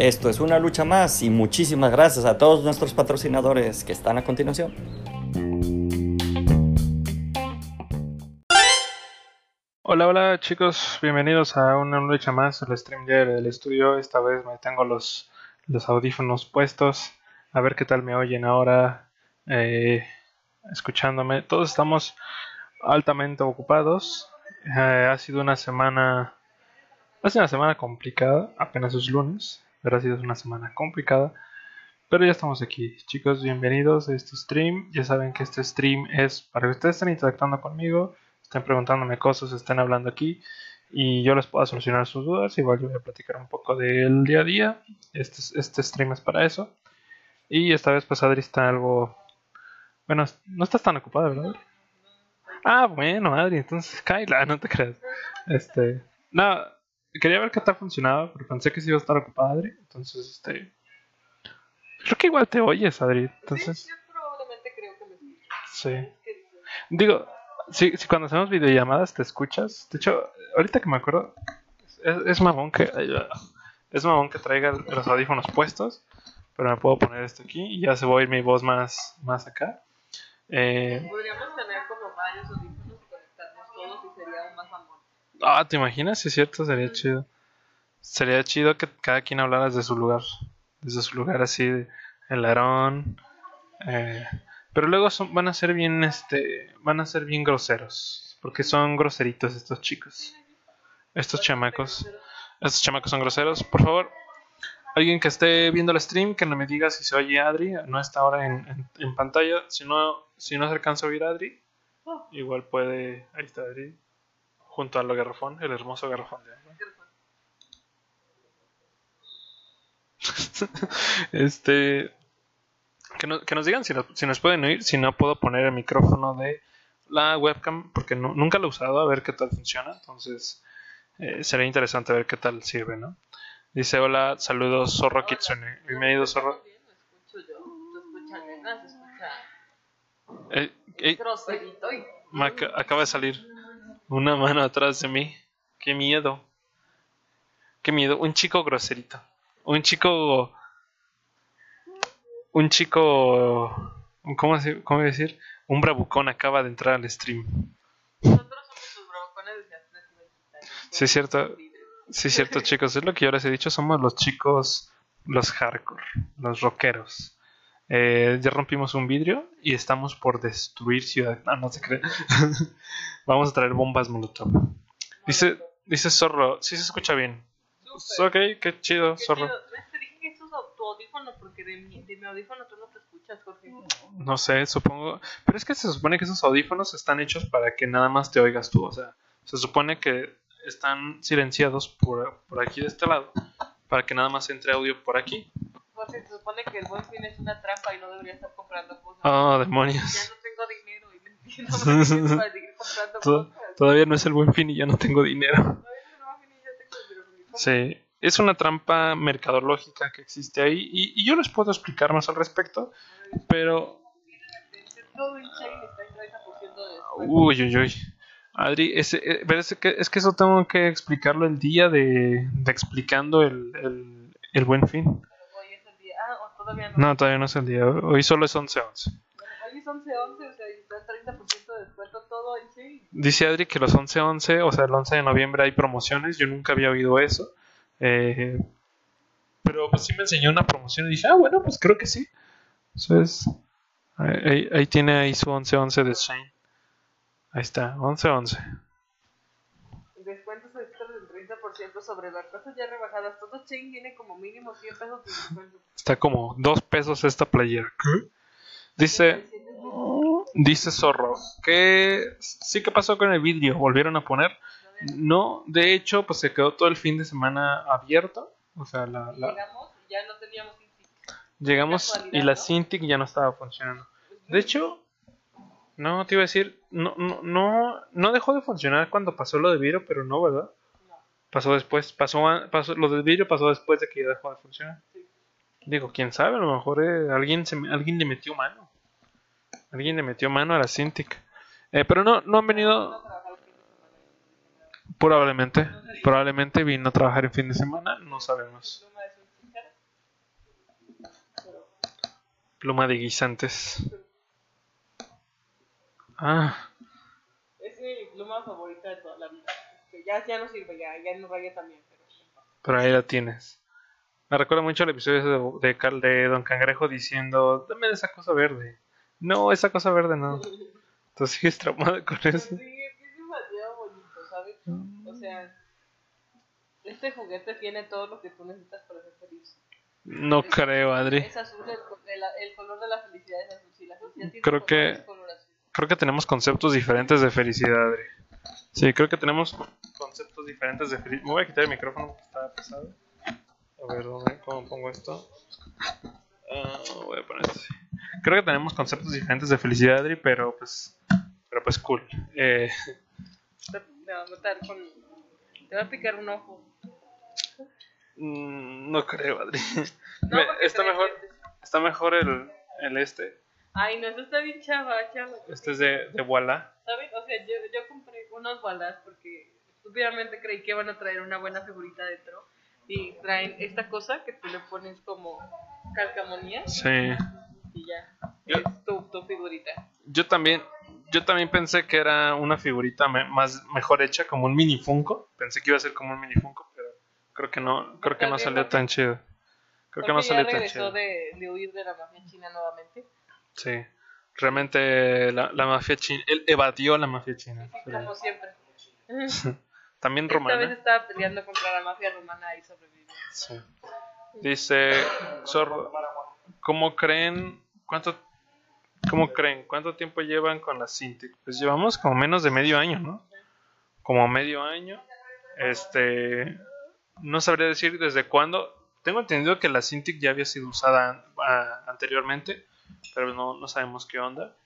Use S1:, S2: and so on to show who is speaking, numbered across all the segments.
S1: Esto es una lucha más y muchísimas gracias a todos nuestros patrocinadores que están a continuación.
S2: Hola, hola chicos, bienvenidos a una lucha más, el stream del estudio. Esta vez me tengo los, los audífonos puestos, a ver qué tal me oyen ahora, eh, escuchándome. Todos estamos altamente ocupados. Eh, ha sido una semana, ha sido una semana complicada, apenas es lunes, pero ha sido una semana complicada. Pero ya estamos aquí, chicos, bienvenidos a este stream. Ya saben que este stream es para que ustedes estén interactuando conmigo estén preguntándome cosas, estén hablando aquí y yo les puedo solucionar sus dudas. Igual yo voy a platicar un poco del día a día. Este, este stream es para eso. Y esta vez pues Adri está algo... Bueno, no estás tan ocupada, ¿verdad? Ah, bueno, Adri, entonces Kyla, no te creas. Este... No, quería ver qué tal funcionaba, pero pensé que sí iba a estar ocupada Adri. Entonces, este... Creo que igual te oyes, Adri. Entonces...
S3: Sí, yo probablemente creo que me escucho.
S2: Sí. Digo, si, si cuando hacemos videollamadas te escuchas. De hecho, ahorita que me acuerdo, es, es mamón que. Es mamón que traiga los audífonos puestos. Pero me puedo poner esto aquí y ya se va a oír mi voz más, más acá. Eh,
S3: Podríamos tener como varios audífonos y conectarnos todos y sería aún más mamón.
S2: Ah, ¿te imaginas? Si es cierto, sería chido. Sería chido que cada quien hablara desde su lugar. Desde su lugar así, de- el arón. Eh, pero luego son, van a ser bien, este, van a ser bien groseros. Porque son groseritos estos chicos. Estos chamacos. Estos chamacos son groseros. Por favor, alguien que esté viendo el stream, que no me diga si se oye Adri. No está ahora en, en- en pantalla. Si no, si no se alcanza a oír Adri, igual puede. Ahí está Adri. Junto al garrafón, el hermoso garrafón de agua. este. Que, no- que nos digan si, nos- si nos pueden oír. Si no puedo poner el micrófono de la webcam, porque no- nunca lo he usado, a ver qué tal funciona. Entonces, eh, sería interesante ver qué tal sirve, ¿no? Dice: Hola, saludos, Zorro Kitsune. Bienvenido, Zorro.
S3: Bien, lo escucho yo. Lo escucha nena, se escucha
S2: Eh, eh,
S3: y.
S2: acaba de salir una mano atrás de mí. Qué miedo. Qué miedo. Un chico groserito. Un chico. Un chico. ¿Cómo, se- cómo decir? Un bravucón acaba de entrar al stream.
S3: Nosotros somos los bravucones desde hace
S2: Sí, es cierto. Sí, es cierto, chicos. Es lo que yo les he dicho. Somos los chicos. Los hardcore. Los rockeros. Eh, ya rompimos un vidrio y estamos por destruir ciudad. No, no se cree. Vamos a traer bombas molotov. Dice, dice Zorro. Sí se escucha bien. Ok, qué chido,
S3: Qué
S2: Zorro.
S3: chido. ¿Ves? Te dije que eso es tu audífono porque de mi, de mi audífono tú no te escuchas, Jorge.
S2: No sé, supongo. Pero es que se supone que esos audífonos están hechos para que nada más te oigas tú. O sea, se supone que están silenciados por, por aquí de este lado para que nada más entre audio por aquí.
S3: Se supone que el buen fin es una trampa y no debería estar comprando cosas.
S2: Oh,
S3: Ya
S2: demonios.
S3: no tengo dinero y me entiendo para seguir comprando cosas.
S2: Todavía no es el buen fin y ya no tengo dinero.
S3: Todavía no, Vini, ya tengo dinero.
S2: Sí, es una trampa mercadológica que existe ahí y, y yo les puedo explicar más al respecto, pero...
S3: Todo en Chain está en 30% de descuento.
S2: Uy, uy, uy. Adri, ese, eh, pero es, que, es que eso tengo que explicarlo el día de, de explicando el, el, el buen fin.
S3: Todavía no.
S2: No, todavía no es el día. Hoy solo es 11-11.
S3: Bueno, hoy es 11-11, o sea, y está en 30% de descuento todo en Chain.
S2: Dice Adri que los 11-11, o sea, el 11 de noviembre hay promociones. Yo nunca había oído eso. Eh, pero pues sí me enseñó una promoción y dije, ah, bueno, pues creo que sí. Entonces, ahí, ahí- ahí tiene ahí su 11-11 de Shane. Ahí está, 11-11.
S3: Descuentos extras del 30% sobre las cosas ya rebajadas. Todo Chain viene como mínimo 100 pesos de descuento.
S2: Está como 2 pesos esta playera. Dice, dice Zorro, que sí que pasó con el vidrio, volvieron a poner. No, de hecho, pues se quedó todo el fin de semana abierto. O sea, la, la-
S3: Llegamos y ya no teníamos Inti.
S2: llegamos y la
S3: ¿no?
S2: Cintiq ya no estaba funcionando. De hecho, no te iba a decir, no, no, no, no dejó de funcionar cuando pasó lo de vidrio, pero no, ¿verdad? Pasó después, pasó, pasó lo del vidrio pasó después de que ya dejó de funcionar. Digo, quién sabe, a lo mejor eh, alguien, se, alguien le metió mano. Alguien le metió mano a la Cintiq. Eh, pero no, no han venido, probablemente, probablemente vino a trabajar el fin de semana, no sabemos.
S3: Pluma
S2: de guisantes. Ah,
S3: Es mi pluma favorita de toda la vida. Ya, ya no sirve, ya, ya no raya también. Pero...
S2: pero ahí la tienes. Me recuerda mucho el episodio de, de, de Don Cangrejo diciendo, dame esa cosa verde. No, esa cosa verde no. Tú sigues traumado con eso.
S3: sí, es es demasiado bonito, ¿sabes? O sea, este juguete tiene todo lo que tú necesitas para ser feliz.
S2: No creo, Adri.
S3: Es azul, el, el, el color de la felicidad es azul. Si la felicidad tiene
S2: Creo que-
S3: es color azul.
S2: Creo que tenemos conceptos diferentes de felicidad, Adri. Sí, creo que tenemos conceptos diferentes de felicidad. Me voy a quitar el micrófono porque está pesado. A ver, ¿dónde, ¿cómo pongo esto? Ah, voy a poner esto así. Creo que tenemos conceptos diferentes de felicidad, Adri, pero pues, pero pues cool. Eh,
S3: Te, va a matar con. Te va a picar un ojo.
S2: mm, no creo, Adri.
S3: No,
S2: está mejor, está mejor el, el este.
S3: Ay, no, eso está bien chava, chava.
S2: Este es de, de Walla.
S3: ¿Sabes? O sea, yo, yo compré unos balas porque estúpidamente creí que iban a traer una buena figurita dentro. Y traen esta cosa que tú le pones como calcamonía
S2: Sí.
S3: y ya.
S2: Yo-
S3: Es tu, tu figurita.
S2: Yo también, yo también pensé que era una figurita me- más mejor hecha, como un mini Funko. Pensé que iba a ser como un mini Funko, pero creo que no, creo que no salió tan chido. Creo que no
S3: Porque ya
S2: salió tan
S3: regresó
S2: chido.
S3: de, de huir de la mafia china nuevamente.
S2: Sí. Realmente la, la mafia china, él evadió la mafia china.
S3: Como siempre.
S2: También
S3: Esta vez
S2: romana.
S3: estaba peleando contra la mafia romana y sobrevivió.
S2: Sí. Dice Zorro, ¿cómo creen cuánto cómo creen cuánto tiempo llevan con la Cintiq? Pues llevamos como menos de medio año, ¿no? Como medio año. Este no sabría decir desde cuándo. Tengo entendido que la Cintiq ya había sido usada anteriormente, pero no, no sabemos qué onda.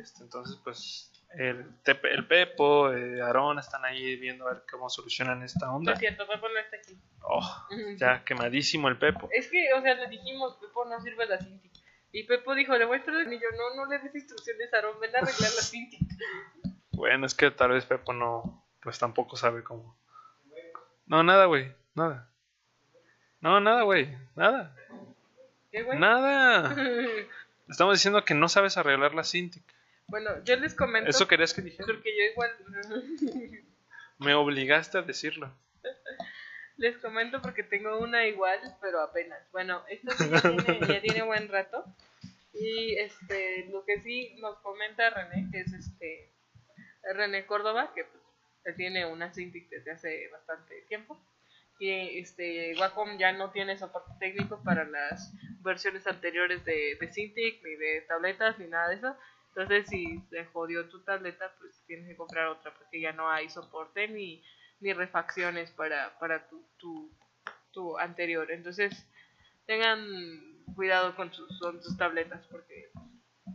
S2: Este, entonces, pues el, Tepe- el Pepo, eh, Aarón están ahí viendo a ver cómo solucionan esta
S3: No
S2: onda.
S3: es cierto, Pepo no está aquí.
S2: Oh, ya quemadísimo el Pepo.
S3: Es que, o sea, le dijimos, Pepo no sirve la Cintiq. Y Pepo dijo, le voy a y yo, no, no le des instrucciones a Aaron, ven a arreglar la Cintiq.
S2: Bueno, es que tal vez Pepo no, pues tampoco sabe cómo. No, nada, güey, nada. No, nada, güey, nada.
S3: ¿Qué, güey?
S2: Nada. Estamos diciendo que no sabes arreglar la Cintiq.
S3: bueno, yo les comento,
S2: ¿Eso querías que dijera?
S3: porque yo igual...
S2: Me obligaste a decirlo.
S3: Les comento porque tengo una igual, pero apenas. Bueno, esta sí ya tiene, ya tiene buen rato. Y este, lo que sí nos comenta René, que es este René Córdoba, que pues, tiene una Cintiq desde hace bastante tiempo. Y este Wacom ya no tiene soporte técnico para las versiones anteriores de, de Cintiq, ni de tabletas, ni nada de eso. Entonces, si se jodió tu tableta, pues tienes que comprar otra, porque ya no hay soporte ni, ni refacciones para, para tu, tu, tu anterior. Entonces, tengan cuidado con sus, con sus tabletas porque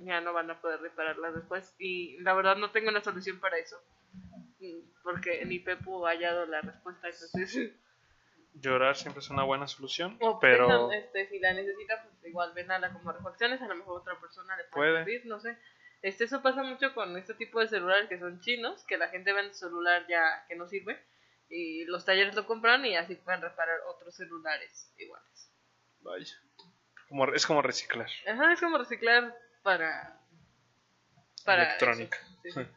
S3: ya no van a poder repararlas después. Y la verdad no tengo una solución para eso. Porque ni Pepo ha hallado la respuesta. Entonces,
S2: Llorar siempre es una buena solución,
S3: o
S2: pero
S3: este, si la necesitan, pues igual ven a la como refacciones. A lo mejor otra persona le puede, servir, no sé. Este, eso pasa mucho con este tipo de celulares que son chinos, que la gente vende celular ya que no sirve. Y los talleres lo compran y así pueden reparar otros celulares iguales.
S2: vaya. Como, es como reciclar.
S3: Ajá, es como reciclar para. para
S2: Electrónica.
S3: eso, sí.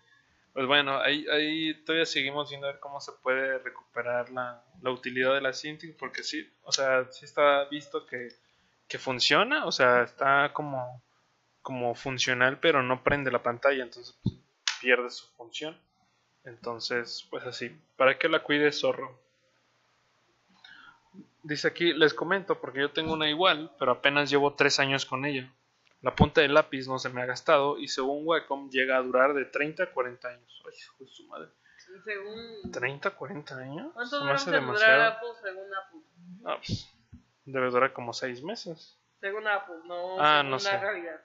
S2: Pues bueno, ahí, ahí todavía seguimos viendo a ver cómo se puede recuperar la, la utilidad de la Cintiq, porque sí, o sea, sí está visto que, que funciona, o sea, está como, como funcional, pero no prende la pantalla, entonces pues, pierde su función. Entonces, pues así, ¿para qué la cuide zorro? Dice aquí, les comento, porque yo tengo una igual, pero apenas llevo tres años con ella. La punta del lápiz no se me ha gastado y según Wacom llega a durar de 30 a 40 años. Ay, hijo de su madre.
S3: Según.
S2: ¿30 a 40 años?
S3: ¿Cuánto
S2: Se me hace demasiado.
S3: Apple según Apple?
S2: No, pues, debe durar como 6 meses.
S3: Según Apple, no
S2: Ah,
S3: según
S2: no sé.
S3: realidad.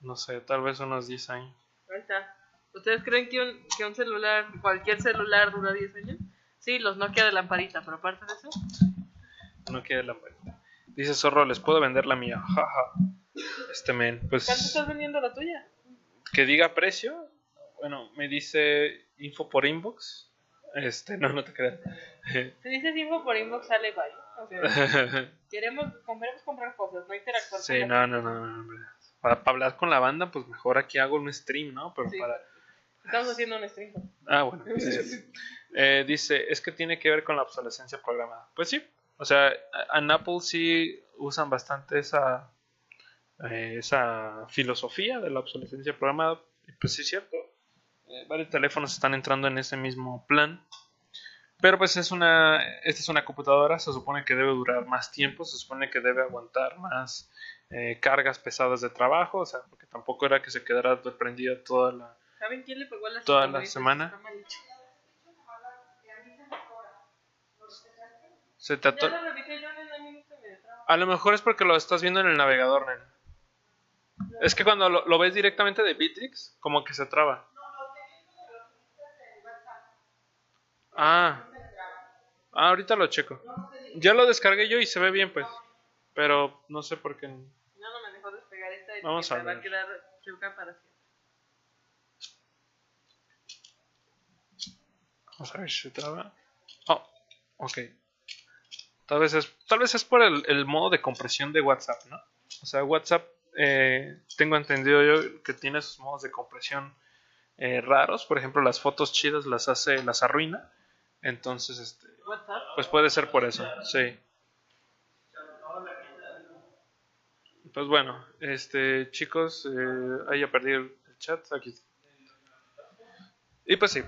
S2: No sé, tal vez unos 10 años.
S3: Ahí está. ¿Ustedes creen que un, que un celular, cualquier celular dura 10 años? Sí, los Nokia de lamparita, pero aparte de eso,
S2: No quiere la vuelta. Dice Zorro, les puedo vender la mía. Jaja. Este men,
S3: ¿cuánto
S2: pues
S3: estás vendiendo la tuya?
S2: que diga precio. Bueno, me dice info por inbox. Este, no, no te creas.
S3: Si dices info por inbox, sale bye. O sea, queremos, queremos comprar cosas, no interactuar
S2: Sí,
S3: con
S2: no, no, no, no, para, hablar con la banda, pues mejor aquí hago un stream, ¿no? Pero
S3: Sí.
S2: para...
S3: Estamos haciendo un stream.
S2: Ah, bueno. sí. Eh, dice, es que tiene que ver con la obsolescencia programada. Pues sí. O sea, en Apple sí usan bastante esa, eh, esa filosofía de la obsolescencia programada. Y pues sí es cierto. Eh, varios teléfonos están entrando en ese mismo plan. Pero pues es una, esta es una computadora, se supone que debe durar más tiempo, se supone que debe aguantar más eh, cargas pesadas de trabajo, o sea, porque tampoco era que se quedara prendida toda la...
S3: ¿Saben quién le pegó a las
S2: Toda la semana. Se te
S3: Ya
S2: ato-
S3: lo revisé yo en el minuto y me traba.
S2: A lo mejor es porque lo estás viendo en el navegador, nena. Es que cuando lo, lo ves directamente de Bitrix, como que se traba. Ah. Ah, ahorita lo checo. Ya lo descargué yo y se ve bien, pues. Pero no sé por qué.
S3: No, no me dejó despegar esta y
S2: Vamos a
S3: va a
S2: ver.
S3: quedar chuca para siempre.
S2: Vamos a ver si se traba. Oh, ok. Tal vez es, tal vez es por el, el modo de compresión de WhatsApp, ¿no? O sea, WhatsApp, eh, tengo entendido yo que tiene sus modos de compresión eh, raros. Por ejemplo, las fotos chidas las hace, las arruina. Entonces, este, pues puede ser por eso, sí. Pues bueno, este, chicos, eh, ahí ya perdí el, el chat, aquí. Y pues sí,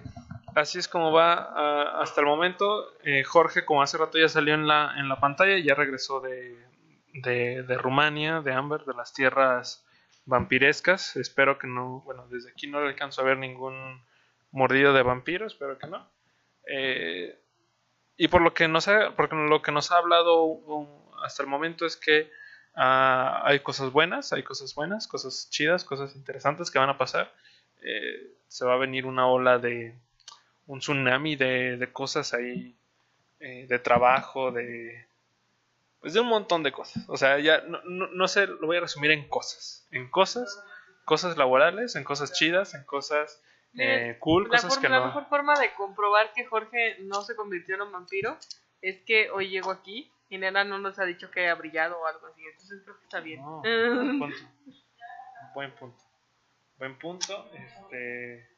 S2: así es como va ah, hasta el momento. Eh, Jorge, como hace rato ya salió en la, en la pantalla, ya regresó de, de, de Rumania, de Amber, de las tierras vampirescas. Espero que no, bueno, desde aquí no le alcanzo a ver ningún mordido de vampiro, espero que no. Eh, y por lo que nos ha, porque lo que nos ha hablado um, hasta el momento es que ah, hay cosas buenas, hay cosas buenas, cosas chidas, cosas interesantes que van a pasar. Eh, se va a venir una ola de un tsunami de, de cosas ahí, eh, de trabajo, de pues de un montón de cosas. O sea, ya no, no, no sé, lo voy a resumir en cosas, en cosas, cosas laborales, en cosas chidas, en cosas eh, cool,
S3: La,
S2: cosas
S3: forma-
S2: que
S3: la
S2: no.
S3: mejor forma de comprobar que Jorge no se convirtió en un vampiro es que hoy llegó aquí y Nena no nos ha dicho que haya brillado o algo así. Entonces creo que está bien.
S2: No, buen punto. Buen punto. Buen punto. Este.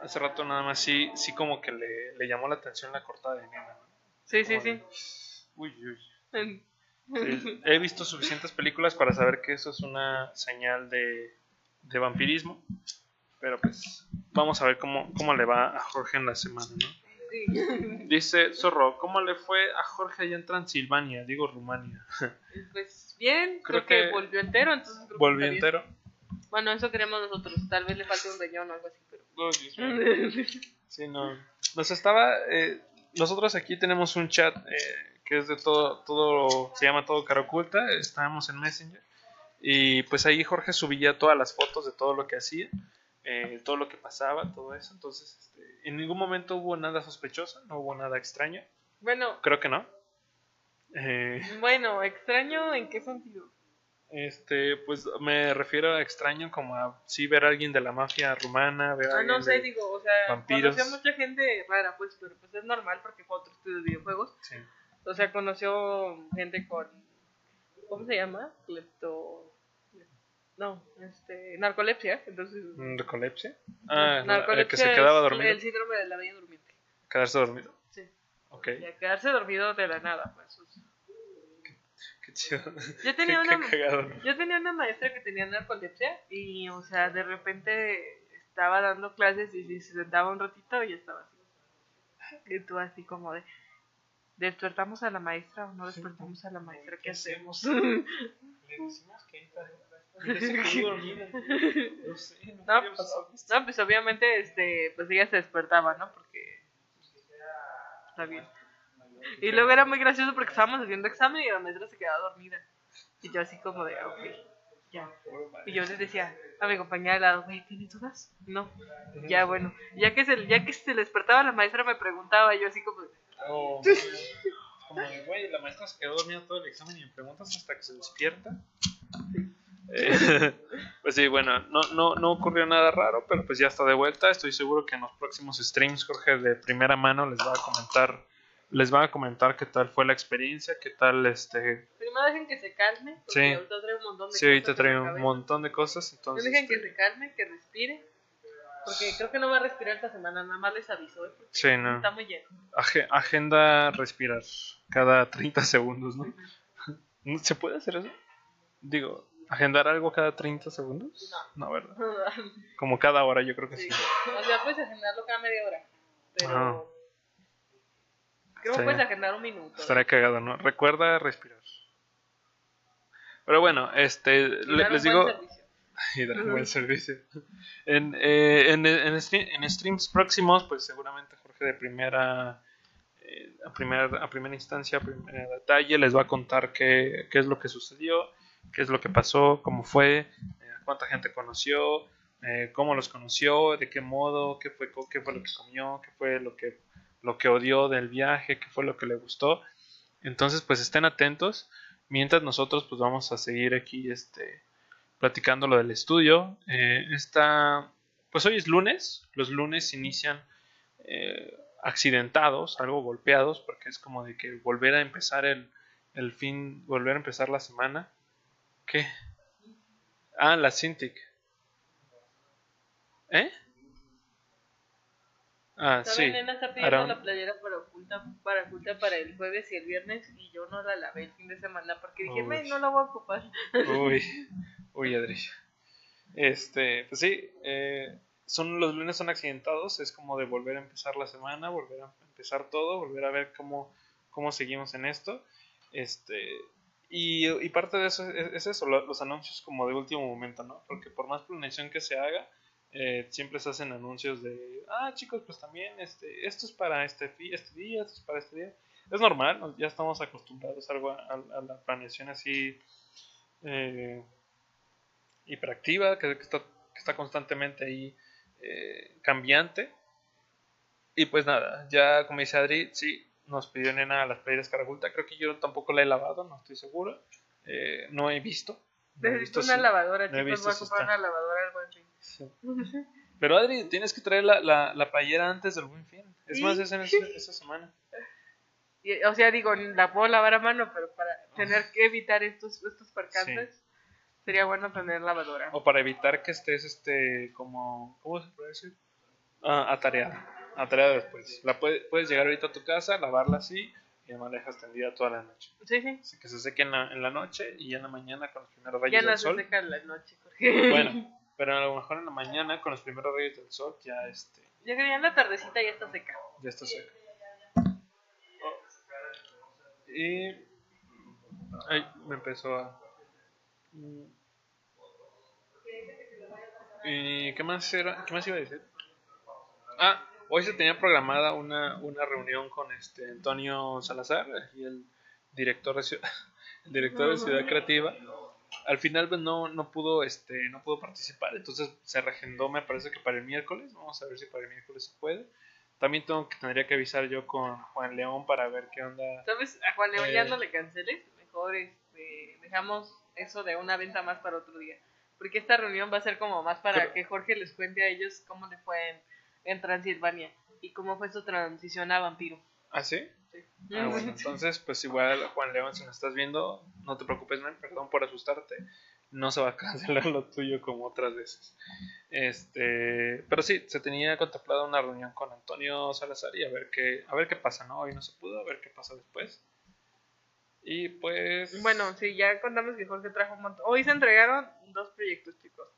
S2: Hace rato nada más sí, sí como que le, le llamó la atención la cortada de nena.
S3: Sí, sí,
S2: Como
S3: sí.
S2: de, Uy, uy. He visto suficientes películas para saber que eso es una señal de, de vampirismo. Pero pues vamos a ver cómo, cómo le va a Jorge en la semana, ¿no? Dice Zorro, ¿cómo le fue a Jorge allá en Transilvania? Digo Rumania.
S3: Pues bien, creo,
S2: Creo
S3: que,
S2: que
S3: volvió entero, entonces creo que
S2: Volvió
S3: bien.
S2: entero.
S3: Bueno, eso queremos nosotros. Tal vez le falte un riñón o algo así, pero.
S2: Oh. Sí, no. Nos estaba. eh, nosotros aquí tenemos un chat eh, que es de todo, todo. Se llama Todo Cara Oculta. Estábamos en Messenger. Y pues ahí Jorge subía todas las fotos de todo lo que hacía, eh, todo lo que pasaba, todo eso. Entonces, este, en ningún momento hubo nada sospechoso, no hubo nada extraño.
S3: bueno,
S2: Creo que no. Eh,
S3: bueno, extraño en qué sentido.
S2: este, pues me refiero a extraño como a sí ver a alguien de la mafia rumana, ver a
S3: Ah, no sé,
S2: de-
S3: digo, o sea,
S2: vampiros.
S3: mucha gente rara, pues, pero pues es normal porque fue otro estudio de videojuegos.
S2: sí.
S3: O sea, conoció gente con. ¿Cómo se llama? Lepto. No, este. Narcolepsia. Entonces.
S2: ¿Narcolepsia? Ah, el
S3: narcolepsia
S2: que se quedaba
S3: es
S2: dormido.
S3: El síndrome de la bella durmiente.
S2: Quedarse dormido.
S3: Sí.
S2: Ok.
S3: Y a quedarse dormido de la nada, pues. o sea.
S2: Qué chido.
S3: Yo tenía
S2: Qué-
S3: una.
S2: cagado.
S3: Yo tenía una maestra que tenía narcolepsia y, o sea, de repente estaba dando clases y se sentaba un ratito y estaba así. Y tú así como de, ¿despertamos a la maestra o no despertamos a la maestra? ¿Qué
S2: ¿Qué
S3: hacemos?
S2: Le decimos que. No sé, no,
S3: No,
S2: qué
S3: pues,
S2: pasó.
S3: no, pues obviamente, este, pues ella se despertaba, ¿no? Porque está bien. Y luego era muy gracioso porque estábamos haciendo examen y la maestra se quedaba dormida. Y yo así como de, ok, ya. Y yo les decía a mi compañera al lado, güey, ¿tienes dudas? No. Ya, bueno. Ya que, se, ya que se despertaba la maestra me preguntaba, yo así como, de,
S2: Como de, güey, la maestra se quedó dormida todo el examen y me preguntas hasta que se despierta. Eh, pues sí, bueno, no, no, no ocurrió nada raro, pero pues ya está de vuelta. Estoy seguro que en los próximos streams Jorge de primera mano les va a comentar les van a comentar qué tal fue la experiencia, qué tal este...
S3: Primero dejen que se calme, porque
S2: Sí.
S3: ahorita trae un montón de
S2: Sí, ahorita
S3: cosas en
S2: trae un
S3: cabeza.
S2: montón de cosas, entonces...
S3: dejen que se calme, que respire. Porque creo que no va a respirar esta semana, nada más les aviso, ¿eh?
S2: Sí, no.
S3: está muy lleno.
S2: Age- agenda respirar cada 30 segundos, ¿no? ¿No ¿Se puede hacer eso? Digo, agendar algo cada 30 segundos? No, ¿verdad? Como cada hora, yo creo que sí.
S3: Sí. O sea, puedes agendarlo cada media hora. Pero. Creo que
S2: Sí.
S3: puedes agendar un minuto.
S2: Estaría cagado, ¿no? Recuerda respirar. Pero bueno, este, le- les digo...
S3: servicio.
S2: y dar un buen servicio. En, eh, en, en, stre- en streams próximos, pues seguramente Jorge de primera, eh, a, primera a primera instancia, a primer detalle, les va a contar qué, qué es lo que sucedió, qué es lo que pasó, cómo fue, eh, cuánta gente conoció, cómo los conoció, de qué modo, qué fue, qué fue lo que comió, qué fue lo que, lo que odió del viaje, qué fue lo que le gustó. Entonces, pues estén atentos. Mientras nosotros, pues vamos a seguir aquí, este, platicando lo del estudio. Eh, esta, pues hoy es lunes. Los lunes inician eh, accidentados, algo golpeados, porque es como de que volver a empezar el, el fin, volver a empezar la semana. ¿Qué? Ah, la Cintiq. ¿Eh? Ah, sí.
S3: Nena está pidiendo la playera para oculta, para oculta para el jueves y el viernes y yo no la lavé el fin de semana porque dije,
S2: Uy.
S3: "Me, no la voy a ocupar.
S2: Uy, uy, Adri. Este, pues sí, eh, son, los lunes son accidentados, es como de volver a empezar la semana, volver a empezar todo, volver a ver cómo, cómo seguimos en esto. Este, y, y parte de eso es, es eso, lo- los anuncios como de último momento, ¿no? Porque por más planeación que se haga, eh, siempre se hacen anuncios de, ah, chicos, pues también, este, esto es para este, este día, esto es para este día. Es normal, ¿no? ya estamos acostumbrados a, algo, a, a la planeación así eh, hiperactiva, que, que está, que está constantemente ahí eh, cambiante. Y pues nada, ya como dice Adri, sí, nos pidió nena las playeras Caraculta. Creo que yo tampoco la he lavado, no estoy seguro. Eh, no he visto. No he
S3: Necesito
S2: visto
S3: una
S2: si-
S3: lavadora,
S2: no he
S3: chicos,
S2: visto
S3: voy a comprar una lavadora al buen fin.
S2: Sí. Pero Adri, tienes que traer la, la, la playera antes del buen fin. Es
S3: Sí.
S2: más, es en esa, esa semana.
S3: Y, o sea, digo, la puedo lavar a mano, pero para tener que evitar estos, estos percances, sería bueno tener lavadora.
S2: O para evitar que estés, este, como, ¿cómo se puede decir? Ah, atareada. Atareada después. La puede- puedes llegar ahorita a tu casa, lavarla así y además la dejas tendida toda la noche.
S3: Sí, sí.
S2: Así que se seque en la, en la noche y ya en la mañana con los primeros rayos
S3: Ya
S2: del
S3: no se
S2: sol.
S3: seca en la noche, Jorge.
S2: Bueno, pero a lo mejor en la mañana con los primeros rayos del sol ya, este,
S3: Ya que ya en la tardecita ya está seca.
S2: ya está seca. Oh. Y... Ay, me empezó a... ¿Y qué más, era? ¿Qué más iba a decir? Ah, hoy se tenía programada una, una reunión con este Antonio Salazar y el director de Ciudad, el director de Ciudad Creativa. Al final pues, no, no pudo este no pudo participar, entonces se reagendó me parece que para el miércoles. Vamos a ver si para el miércoles se puede. También tengo que tendría que avisar yo con Juan León para ver qué onda.
S3: ¿Sabes? A Juan León ya
S2: Eh.
S3: no le canceles. Mejor este, dejamos eso de una venta más para otro día. Porque esta reunión va a ser como más para
S2: Pero-
S3: que Jorge les cuente a ellos cómo le fue en, en Transilvania y cómo fue su transición a vampiro.
S2: ¿Ah, sí?
S3: Sí.
S2: Ah, bueno, entonces, pues igual, Juan León, si nos estás viendo, no te preocupes, man, perdón por asustarte. No se va a cancelar lo tuyo como otras veces. Este, pero sí, se tenía contemplada una reunión con Antonio Salazar y a ver qué, a ver qué pasa, ¿no? Hoy no se pudo, a ver qué pasa después. Y pues.
S3: Bueno, sí, ya contamos que Jorge trajo un montón. Hoy se entregaron dos proyectos, chicos.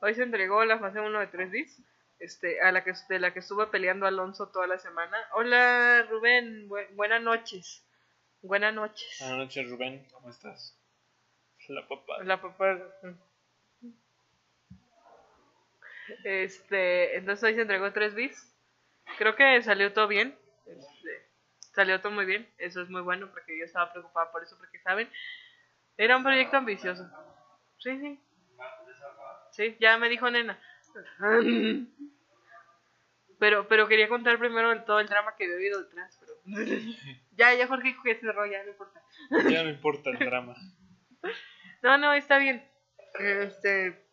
S3: Hoy se entregó la fase 1 de 3 Ds, este, a la que, de la que estuvo peleando Alonso toda la semana. Hola, Rubén, bu- buenas noches. Buenas noches.
S2: Buenas noches, Rubén, ¿cómo estás? La papá.
S3: La papá. Este, entonces hoy se entregó 3 bits. Creo que salió todo bien. Este, salió todo muy bien. Eso es muy bueno porque yo estaba preocupada por eso, porque saben, era un proyecto ambicioso. Sí, sí. Sí, ya me dijo nena. Pero, pero quería contar primero el- todo el drama que había habido detrás. Pero... ya, ya Jorge dijo que cerró, ya no importa.
S2: Ya no importa el drama.
S3: No, no, está bien. Este,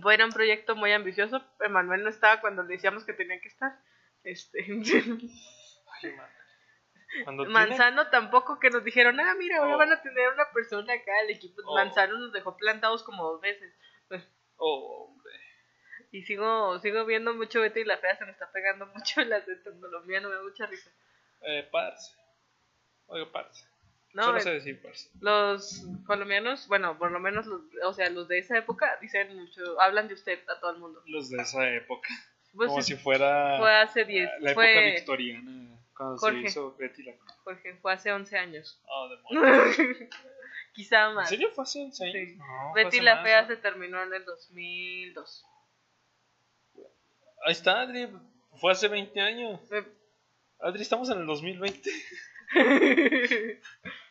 S3: fue era un proyecto muy ambicioso. Emanuel no estaba cuando le decíamos que tenía que estar. Este,
S2: Ay, Cuando tiene-
S3: Manzano tampoco, que nos dijeron, ah, mira, ahora
S2: Oh.
S3: van a tener una persona acá, el equipo.
S2: Oh.
S3: Manzano nos dejó plantados como dos veces. Pues,
S2: Oh, hombre.
S3: y sigo sigo viendo mucho Betty y la Fea, se me está pegando mucho el acento colombiano, me da mucha risa.
S2: Eh, parce. Oiga, parce.
S3: No,
S2: Solo sé decir parce.
S3: los colombianos, bueno, por lo menos, los, o sea, los de esa época dicen mucho, hablan de usted a todo el mundo.
S2: Los de esa época.
S3: Pues,
S2: Como
S3: sí,
S2: si fuera
S3: fue hace 10,
S2: la época
S3: fue,
S2: victoriana. Cuando
S3: Jorge.
S2: se hizo Betty la
S3: Jorge, fue hace 11 años.
S2: Oh, demonios.
S3: Quizá
S2: ¿En
S3: más.
S2: serio fue hace 11 años?
S3: Sí.
S2: No,
S3: Betty la
S2: más,
S3: Fea
S2: ¿no?
S3: se terminó en el 2002.
S2: Ahí está, Adri. Fue hace 20 años. Adri, estamos en el 2020.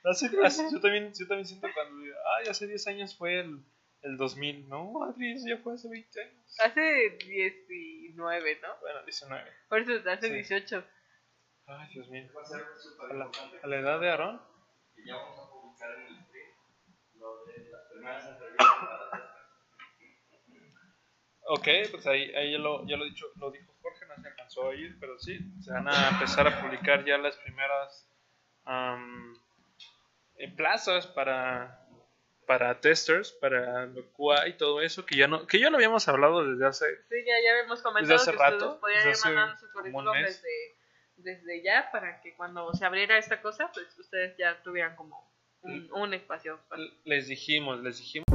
S2: Hace, hace- yo, también, yo también siento cuando digo, ay, hace 10 años fue el, el 2000. No, Adri, eso ya fue hace 20 años.
S3: hace 19, ¿no?
S2: Bueno, 19.
S3: Por eso hace
S2: Sí.
S3: 18.
S2: Ay, Dios mío. A la, a la edad de Aarón.
S1: Y ya vamos a publicar en el stream lo de las primeras entrevistas.
S2: Ok, pues ahí, ahí ya, lo, ya lo, dicho, lo dijo Jorge, no se alcanzó a ir, pero sí, se van a empezar a publicar ya las primeras eh, plazas para, para testers, para lo QA y todo eso, que ya no, que ya lo habíamos hablado desde hace...
S3: Sí, ya, ya habíamos comentado
S2: Desde hace
S3: que
S2: rato,
S3: podían
S2: desde
S3: ir
S2: hace
S3: mandando su currículum
S2: mes.
S3: desde, desde ya para que cuando se abriera esta cosa, pues ustedes ya tuvieran como un, un espacio. para-
S2: Les dijimos, les dijimos.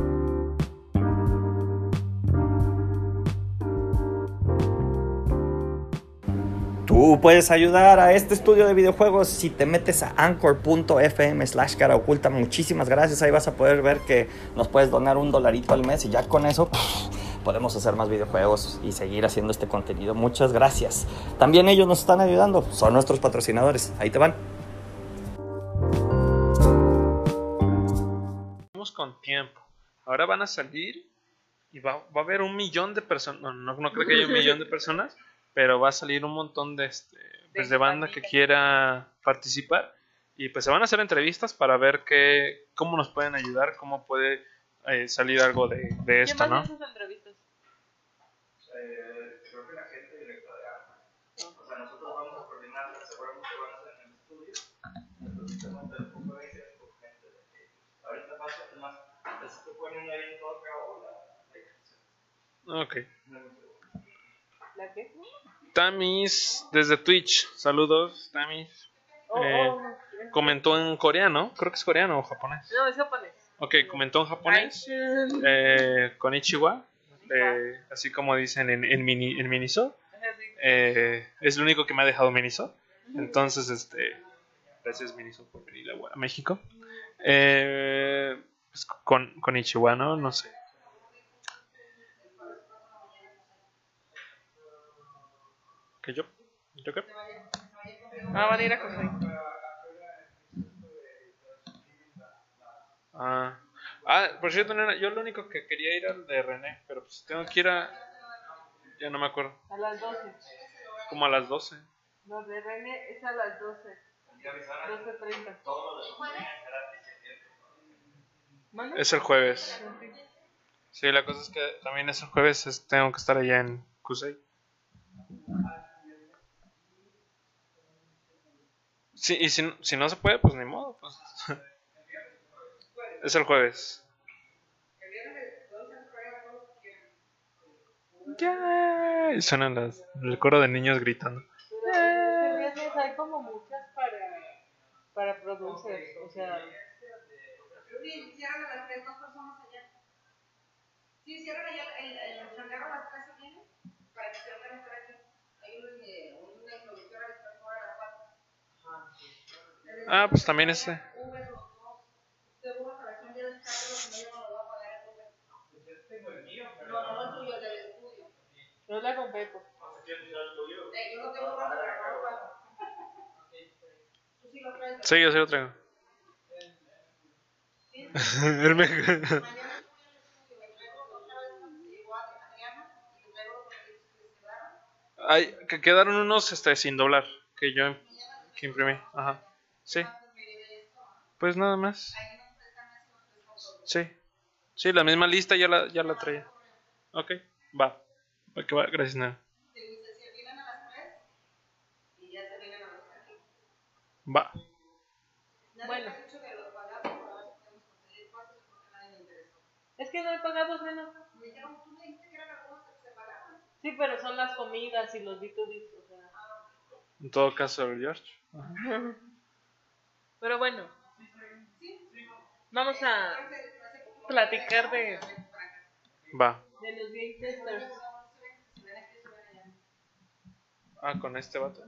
S1: Tú puedes ayudar a este estudio de videojuegos si te metes a anchor.fm slash cara oculta. Muchísimas gracias. Ahí vas a poder ver que nos puedes donar un dolarito al mes y ya con eso pff, podemos hacer más videojuegos y seguir haciendo este contenido. Muchas gracias. También ellos nos están ayudando. Son nuestros patrocinadores. Ahí te van.
S2: Vamos con tiempo. Ahora van a salir y va, va a haber un millón de personas. No, no, no creo que haya un millón de personas, pero va a salir un montón de, este, pues, de banda que quiera participar. Y pues se van a hacer entrevistas para ver qué, cómo nos pueden ayudar, cómo puede eh, salir algo de, de
S3: ¿Quién
S2: esto, ¿no?
S3: hace esas entrevistas?
S1: creo que la gente directa de arma. O sea, nosotros vamos a coordinar, seguramente van a ser en el estudio. Entonces, te mando el punto de vista con gente de que ahorita pasa más. Entonces, te ponen ahí en toca o la.
S2: Ok.
S3: ¿La qué?
S2: Tamis, desde Twitch, saludos, Tamis.
S3: Oh,
S2: Eh,
S3: oh,
S2: Comentó en coreano, creo que es coreano o japonés.
S3: no, es japonés.
S2: Ok, comentó en japonés. Eh, Konichiwa, eh, así como dicen en, en, mini, en Miniso. Eh, es lo único que me ha dejado Miniso. Entonces, este, gracias Miniso por venir a, a México. Eh, pues, con, Konichiwa, ¿no? No sé. ¿Qué yo? ¿Yo qué?
S3: Ah, van a ir a comer.
S2: Ah, ah, por cierto, nena, yo lo único que quería ir al de René, pero pues tengo que ir a... Ya no me acuerdo.
S3: A las 12.
S2: Como a las 12.
S3: Lo de René es a las 12. 12.30.
S2: Es el jueves. Sí, la cosa es que también es el jueves, es- tengo que estar allá en Kusei. Sí, y si, si no se puede, pues ni modo. Pues. es el jueves. Ya, y suenan las, el coro de niños gritando.
S3: Pero hay como muchas para, para producers. O sea,
S4: Sí, cierran a las tres, dos personas allá. Sí, cierran allá el, el, el changarro a las tres viene para que se vayan a estar aquí. Hay un, eh, una introductora que está fuera a las cuatro.
S2: Ah, pues también ese.
S4: Uber, los dos. Usted busca para que un día descargue lo que yo no lo voy a pagar el Uber. No, no el tuyo, el del estudio.
S3: no la compré. pues.
S4: Yo no tengo Uber, pero no lo pago. Tú sí lo traes.
S2: Sí, yo sí lo traigo. El me-
S4: Mañana estoy en el estudio, me traigo otra vez cuando llegó Adriana y le traigo los paquetes que quedaron.
S2: Ay, que quedaron unos este, sin doblar que yo que imprimí. Ajá. Sí. Pues nada más. Sí. Sí, la misma lista ya la, ya la traía. Ok, va. Va que va, gracias, nada.
S4: Se vienen
S3: Es que no he pagado menos.
S4: Me dijeron, tú me dijiste que eran algunos que se pagaban.
S3: Sí, pero son las comidas y los B2B, o sea.
S2: En todo caso, el George.
S3: Pero bueno,
S4: Sí.
S3: vamos a
S4: poco-
S3: platicar de,
S2: Va.
S3: de los game testers.
S2: Ah, con este vato.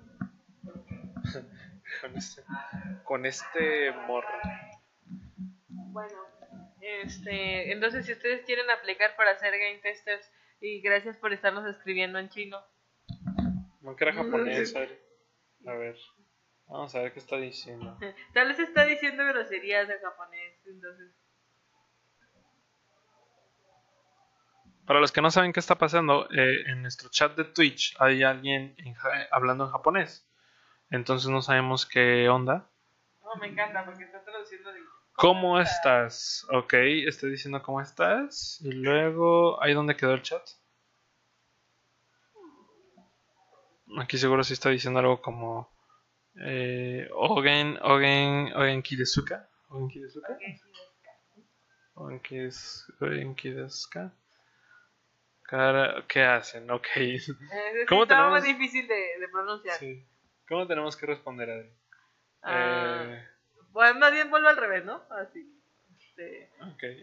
S2: con este. Con este morro.
S3: Bueno, este, entonces si ustedes quieren aplicar para ser game testers y gracias por estarnos escribiendo en chino.
S2: No que era japonés, a ver. A ver. Vamos a ver qué está diciendo.
S3: Tal vez está diciendo groserías en japonés, entonces.
S2: Para los que no saben qué está pasando, eh, en nuestro chat de Twitch hay alguien en ja- hablando en japonés. Entonces no sabemos qué onda.
S3: No, me encanta porque está traduciendo de...
S2: ¿Cómo estás? Ok, estoy diciendo cómo estás. Y luego, ¿ahí dónde quedó el chat? Aquí seguro sí está diciendo algo como eh, Ogen, Ogen, Ogen Kidesuka. Ogen Kidesuka. Ogen Kides- Ogen Kidesuka. Cara- ¿Qué hacen? Ok.
S3: Eh, es que
S2: ¿Cómo
S3: estaba
S2: tenemos-
S3: muy difícil de, de pronunciar.
S2: Sí. ¿Cómo tenemos que responder, Adri?
S3: Ah,
S2: Eh,
S3: Bueno, más bien vuelvo al revés, ¿no? Así. Este,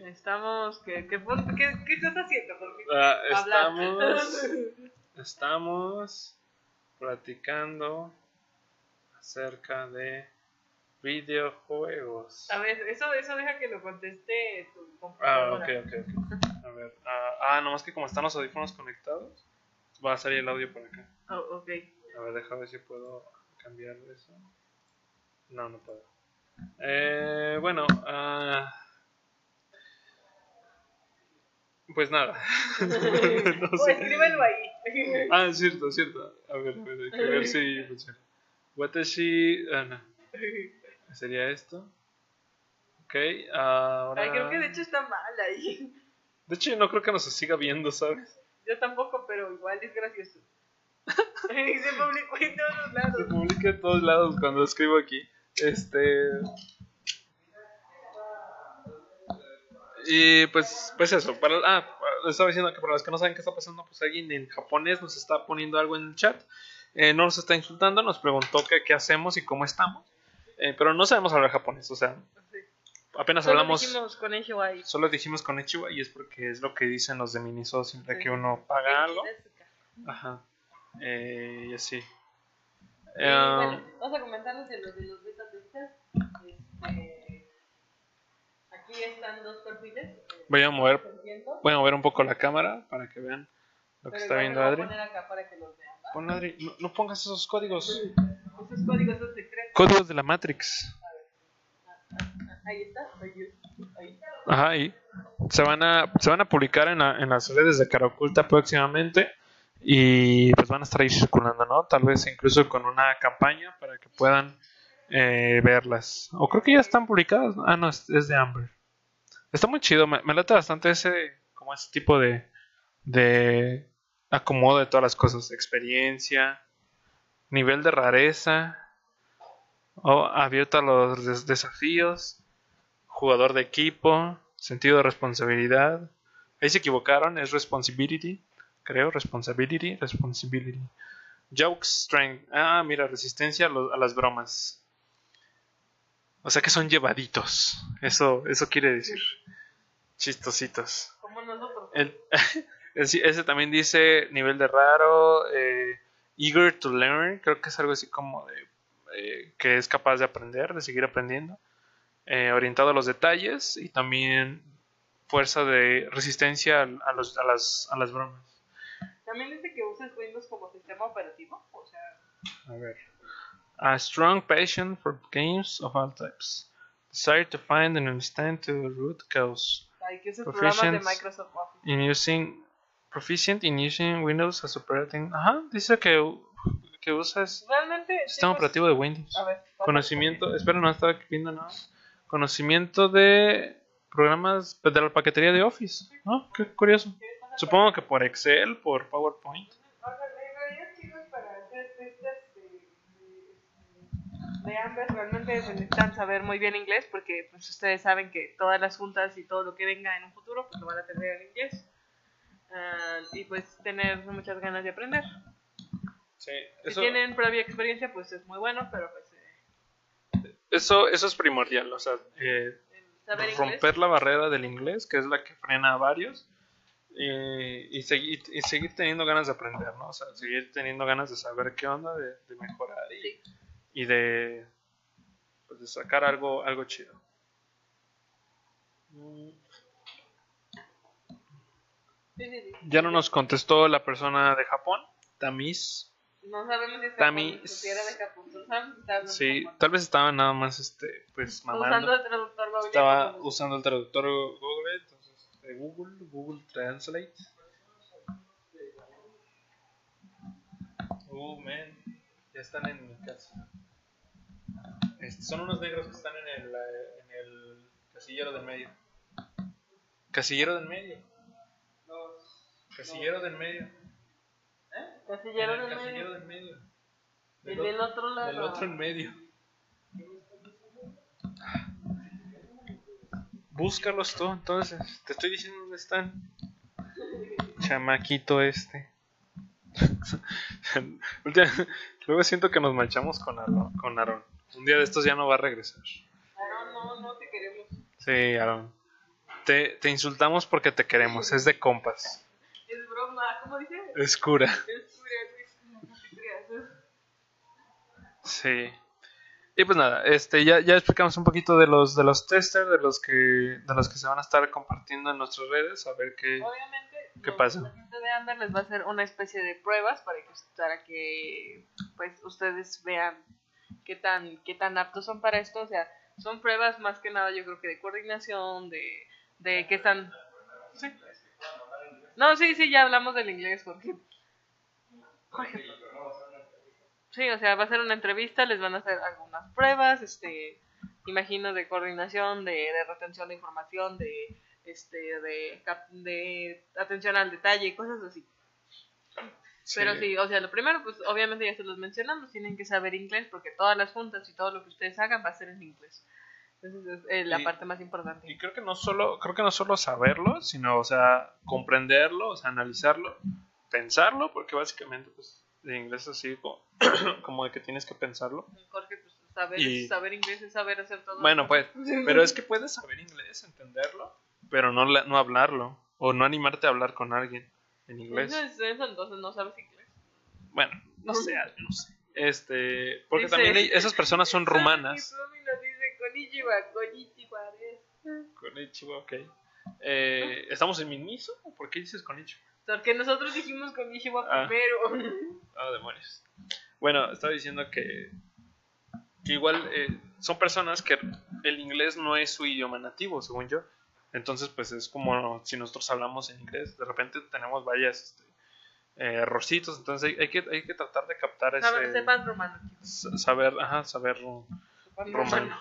S3: estamos... ¿Qué, qué, qué, qué estás haciendo? Porque
S2: Ah,
S3: hablar.
S2: estamos, estamos platicando acerca de videojuegos.
S3: A ver, eso, eso deja que lo conteste tu
S2: Ah,
S3: computadora.
S2: ok, ok, ok. A ver. Ah, ah, nomás que como están los audífonos conectados, va a salir el audio por acá.
S3: Oh, ok.
S2: A ver, déjame ver si puedo cambiar eso. No, no puedo. Eh, bueno, ah, pues nada. no
S3: O
S2: sé.
S3: escríbelo ahí.
S2: Ah, cierto, cierto. A ver, a ver, hay que ver si funciona. Watashi. Ah, no. Sería esto. Ok, ahora.
S3: Ay, creo que de hecho está mal ahí.
S2: De hecho, yo no creo que nos siga viendo, ¿sabes?
S3: Yo tampoco, pero igual es gracioso. Se publicó en todos los
S2: Se
S3: lados.
S2: publica en todos lados cuando escribo aquí. Este. Y pues, pues eso. Para, ah, estaba diciendo que para los que no saben qué está pasando, pues alguien en japonés nos está poniendo algo en el chat. Eh, no nos está insultando, nos preguntó que, qué hacemos y cómo estamos. Eh, pero no sabemos hablar japonés, o sea, apenas
S3: Solo
S2: hablamos.
S3: dijimos con.
S2: Solo dijimos con Ichiwa y es porque es lo que dicen los de Miniso siempre que uno paga algo. Ajá. Eh, y así. Eh,
S3: bueno, vamos a comentarles de los de los. Este, aquí están dos perfiles.
S2: Voy a mover
S3: 100%,
S2: Voy a mover un poco la cámara para que vean lo que
S3: pero
S2: está viendo Adri.
S3: poner acá para que los vean, ¿va?
S2: Pon Adri, no, no pongas esos códigos.
S3: Esos códigos son secretos.
S2: Códigos de la Matrix.
S3: Ahí está. Ahí, ahí.
S2: Ajá, y se van a, se van a publicar en, la- en las redes de Cara Oculta próximamente. Y pues van a estar ahí circulando, ¿no? Tal vez incluso con una campaña para que puedan eh, verlas. O creo que ya están publicadas. Ah, no, es, de Amber. Está muy chido, me, me late bastante ese, como ese tipo de, de acomodo de todas las cosas. Experiencia, nivel de rareza, o abierto a los des- desafíos, jugador de equipo, sentido de responsabilidad. Ahí se equivocaron, es responsibility, creo, responsibility, responsibility. Joke strength, ah, mira, resistencia a las bromas. O sea que son llevaditos, eso, eso quiere decir. Chistositos.
S3: Como nosotros.
S2: El- ese también dice nivel de raro, eh, eager to learn, creo que es algo así como de eh, que es capaz de aprender, de seguir aprendiendo, eh, orientado a los detalles y también fuerza de resistencia a, los- a las, a las bromas.
S3: También dice que usas Windows como sistema operativo. O sea,
S2: A ver. A strong passion for games of all types. Desire to find and understand the root cause.
S3: de. Microsoft Office.
S2: in using proficient in using Windows as operating. Ajá, dice que, que usas
S3: Realmente.
S2: sistema
S3: chicos,
S2: operativo de Windows.
S3: A ver. pasa
S2: Conocimiento, espera, no estaba viendo nada. Conocimiento de programas pues, de la paquetería de Office. ¿no? Qué curioso. Supongo que por Excel, por PowerPoint.
S3: De, Amber realmente necesitan saber muy bien inglés porque pues ustedes saben que todas las juntas y todo lo que venga en un futuro pues lo van a tener en inglés. Ah, y pues tener muchas ganas de aprender.
S2: Sí,
S3: Si
S2: eso,
S3: tienen previa experiencia pues es muy bueno, pero pues eh,
S2: eso, eso es primordial, o sea, eh,
S3: saber inglés
S2: romper la barrera del inglés, que es la que frena a varios, y, y seguir, y seguir teniendo ganas de aprender, ¿no? O sea, seguir teniendo ganas de saber qué onda, de, de mejorar y,
S3: Sí.
S2: Y de, pues, de sacar algo, algo chido. Ya no nos contestó la persona de Japón, Tamis.
S3: No sabemos si está
S2: Tami-
S3: con su tierra de Japón. No sabemos si
S2: Sí,
S3: Japón.
S2: tal vez estaba nada más, este, pues,
S3: Usando
S2: mamando.
S3: el traductor Google.
S2: Estaba usando el traductor Google, entonces, de Google, Google Translate. Oh, man, ya están en mi casa. Este, son unos negros que están en el, eh, en el casillero del medio. Casillero del medio. Casillero del medio.
S3: Casillero
S2: En el
S3: del
S2: casillero
S3: medio.
S2: del medio.
S3: Y del otro lado.
S2: Del otro en medio. Búscalos tú, entonces. Te estoy diciendo dónde están. Chamaquito este. Luego siento que nos manchamos con Aaron, con Aaron. Un día de estos ya no va a regresar.
S3: Ah, no, no, te queremos.
S2: Sí, Aaron. Te, te insultamos porque te queremos. Es de compas.
S3: Es broma, ¿cómo dice?
S2: Es cura.
S3: Es pura, es-.
S2: Sí. Y pues nada, este ya, ya explicamos un poquito de los de los testers, de los que de los que se van a estar compartiendo en nuestras redes, a ver qué
S3: Obviamente,
S2: ¿Qué
S3: los-
S2: pasa?
S3: La gente de Amber les va a hacer una especie de pruebas para que, para que pues ustedes vean qué tan qué tan aptos son para esto. O sea, son pruebas más que nada, yo creo que de coordinación, de, de qué están. Sí. No, sí, sí, ya hablamos del inglés, Jorge. Jorge. Sí, o sea, va a ser una entrevista, les van a hacer algunas pruebas, este, imagino de coordinación, de, de retención de información, de, este, de, de atención al detalle cosas así. Pero sí, o sea, lo primero, pues obviamente ya se los mencionamos, tienen que saber inglés porque todas las juntas y todo lo que ustedes hagan va a ser en inglés. Entonces es eh, la
S2: Y-
S3: parte más importante.
S2: Y creo que no solo creo que no solo saberlo, sino o sea, comprenderlo, o sea, analizarlo, pensarlo, porque básicamente pues en inglés es así como, como de que tienes que pensarlo.
S3: Jorge, pues saber,
S2: Y-
S3: saber inglés es saber hacer todo.
S2: Bueno, pues, pero es que puedes saber inglés, entenderlo, pero no no hablarlo o no animarte a hablar con alguien en inglés.
S3: Eso es eso, entonces no sabes inglés.
S2: Bueno, no sé, no sé. Este, porque
S3: Dice-
S2: también esas personas son rumanas.
S3: Nos dice konnichiwa, konnichiwa.
S2: Konichiwa, ok. Eh, ¿Estamos en Miniso? ¿Por qué dices Konichiwa?
S3: Porque nosotros dijimos konnichiwa
S2: Ah.
S3: primero.
S2: Ah, demonios. Bueno, estaba diciendo que, que igual eh, son personas que el inglés no es su idioma nativo, según yo. Entonces, pues es como si nosotros hablamos en inglés, de repente tenemos varias este, eh, errorcitos, entonces hay, hay que, hay que tratar de captar
S3: Saben-
S2: ese...
S3: Sepan romano,
S2: Saber, ajá, saber romano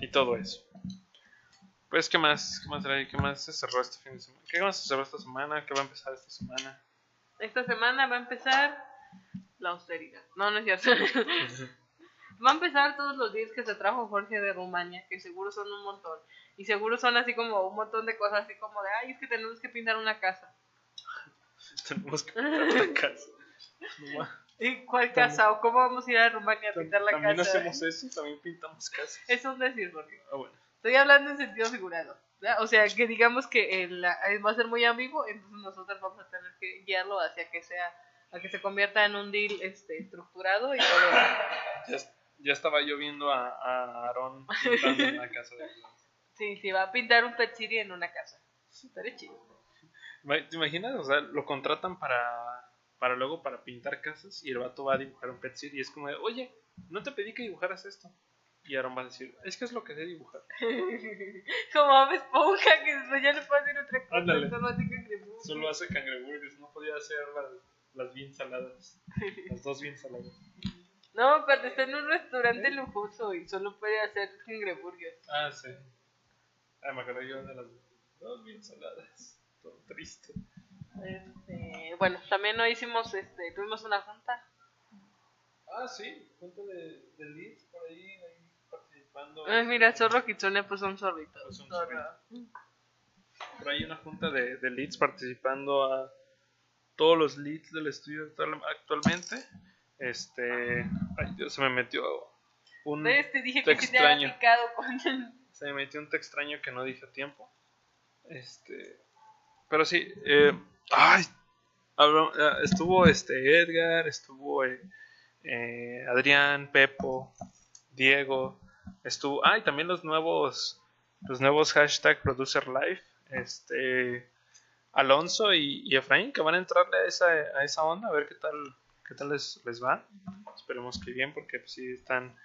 S2: y todo eso. Pues, ¿qué más? ¿Qué más, trae? ¿Qué más se cerró este fin de semana? ¿Qué más se cerró esta semana? ¿Qué va a empezar esta semana?
S3: Esta semana va a empezar la austeridad. No, no es cierto. Va a empezar todos los días que se trajo Jorge de Rumania, que seguro son un montón. Y seguro son así como un montón de cosas, así como de, ay, es que tenemos que pintar una casa.
S2: Tenemos que pintar la casa.
S3: ¿Y cuál casa? ¿O cómo vamos a ir a Rumania a pintar la
S2: También
S3: casa?
S2: hacemos eso, también pintamos casas.
S3: Eso es decir, Jorge.
S2: Ah, bueno.
S3: Estoy hablando en sentido figurado. ¿verdad? O sea, que digamos que el- va a ser muy ambiguo, entonces nosotros vamos a tener que guiarlo hacia que sea, a que se convierta en un deal este, estructurado y todo.
S2: Ya, estaba yo viendo a, a Aarón pintando en la casa de
S3: Sí, sí, va a pintar un pet city en una casa. Estaría chido.
S2: ¿Te imaginas? O sea, lo contratan para, para luego para pintar casas y el vato va a dibujar un pet city y es como de, oye, no te pedí que dibujaras esto. Y Aaron va a decir, es que es lo que sé dibujar.
S3: Como Esponja, que después ya le puedo hacer otra cosa.
S2: Ándale.
S3: Solo hace cangreburgers.
S2: Solo hace cangreburgers, no podía hacer las, las bien saladas. Las dos bien saladas.
S3: No, pero está en un restaurante lujoso y solo puede hacer cangreburgers.
S2: Ah, sí. Ah, me acordé yo de las dos bien saladas. Todo triste.
S3: Este, bueno, también hoy hicimos, este, tuvimos una junta.
S2: Ah, sí, junto de, de leads por ahí, ahí participando.
S3: Ay, mira, Zorro Kitsune puso un zorrito.
S2: Puso un
S3: Zorro.
S2: Por ahí una junta de, de leads participando a todos los leads del estudio actual- actualmente. Este. Ay, Dios, se me metió un.
S3: ¿Ves? Te dije que te había
S2: extraño.
S3: picado con
S2: Se me metió un te extraño que no dije a tiempo. Este. Pero sí. Eh, ay. eh, estuvo este Edgar, estuvo eh, eh, Adrián, Pepo, Diego. Estuvo. Ay, también los nuevos. Los nuevos hashtag Producer Live. Este. Alonso y, y Efraín que van a entrarle a esa, a esa onda a ver qué tal qué tal les, les va. Esperemos que bien porque pues, sí están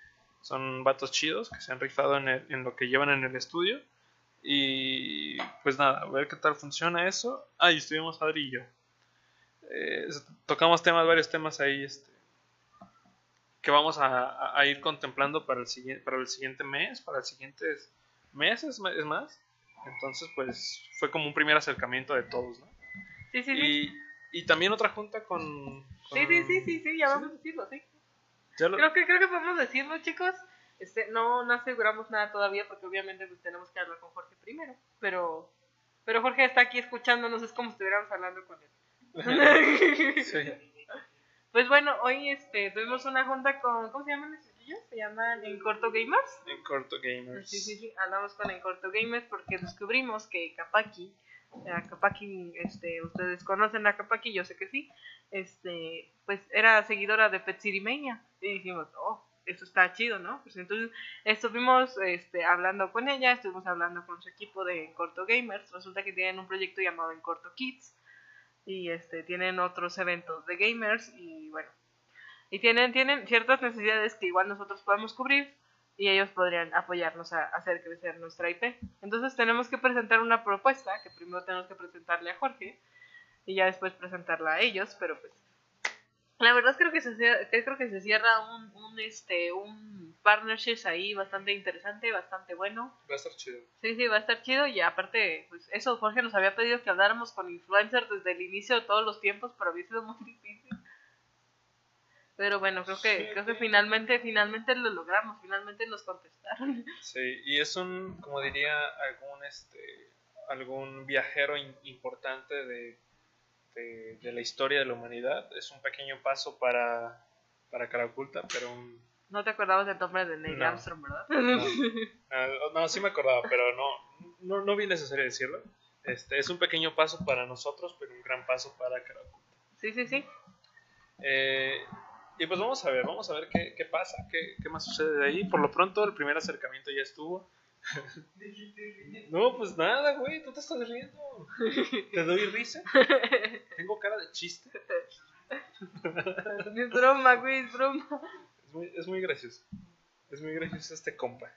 S2: son vatos chidos que se han rifado en, el- en lo que llevan en el estudio. Y pues nada, a ver qué tal funciona eso. Ah, y estuvimos Adri y yo. Eh, tocamos temas, varios temas ahí este, que vamos a, a- ir contemplando para el, siguiente, para el siguiente mes, para el siguiente mes, es, es más. Entonces, pues fue como un primer acercamiento de todos, ¿no?
S3: Sí, sí, sí.
S2: Y, y también otra junta con.
S3: Sí,
S2: con-
S3: sí, sí, sí, sí, ya vamos a decirlo, sí.
S2: ya lo-
S3: Creo que, creo que podemos decirlo, chicos. Este, no, no aseguramos nada todavía porque obviamente pues, tenemos que hablar con Jorge primero. Pero, pero Jorge está aquí escuchándonos, es como si estuviéramos hablando con él.
S2: sí.
S3: Pues bueno, hoy este, tuvimos una junta con, ¿cómo se llaman esos chiquillos? Se llaman En Corto Gamers.
S2: En corto gamers.
S3: Sí, sí, sí, hablamos con En Corto Gamers porque descubrimos que Kapaki, a este, ustedes conocen a Kapaki, yo sé que sí, este, pues era seguidora de Pet City Mania y dijimos, oh, eso está chido, ¿no? Pues entonces estuvimos este, hablando con ella, estuvimos hablando con su equipo de En Corto Gamers, resulta que tienen un proyecto llamado En Corto Kids y este, tienen otros eventos de gamers y bueno, y tienen, tienen ciertas necesidades que igual nosotros podemos cubrir y ellos podrían apoyarnos a hacer crecer nuestra IP. Entonces tenemos que presentar una propuesta, que primero tenemos que presentarle a Jorge y ya después presentarla a ellos, pero pues la verdad creo que se cierra, creo que se cierra un, un este un partnerships ahí bastante interesante, bastante bueno.
S2: Va a estar chido.
S3: Sí, sí, va a estar chido y aparte, pues eso Jorge nos había pedido que habláramos con influencers desde el inicio de todos los tiempos, pero había sido muy difícil. Pero bueno, creo que
S2: Sí.
S3: creo que finalmente finalmente lo logramos, finalmente nos contestaron.
S2: Sí, y es un, como diría algún este algún viajero in- importante de, de, de la historia de la humanidad, es un pequeño paso para, para Caraculta, pero un...
S3: No te acordabas del nombre de Neil
S2: No.
S3: Armstrong, ¿verdad?
S2: No, Ah, no, sí me acordaba, pero no, no, no vi necesario decirlo. Este, es un pequeño paso para nosotros, pero un gran paso para Caraculta.
S3: Sí, sí, sí.
S2: Eh, y pues vamos a ver, vamos a ver qué, qué pasa, qué, qué más sucede de ahí. Por lo pronto, el primer acercamiento ya estuvo. no, pues nada, güey, tú te estás riendo. ¿Te doy risa? ¿Tengo cara de chiste?
S3: Es broma, güey, es broma.
S2: Es muy, es muy gracioso. Es muy gracioso este compa.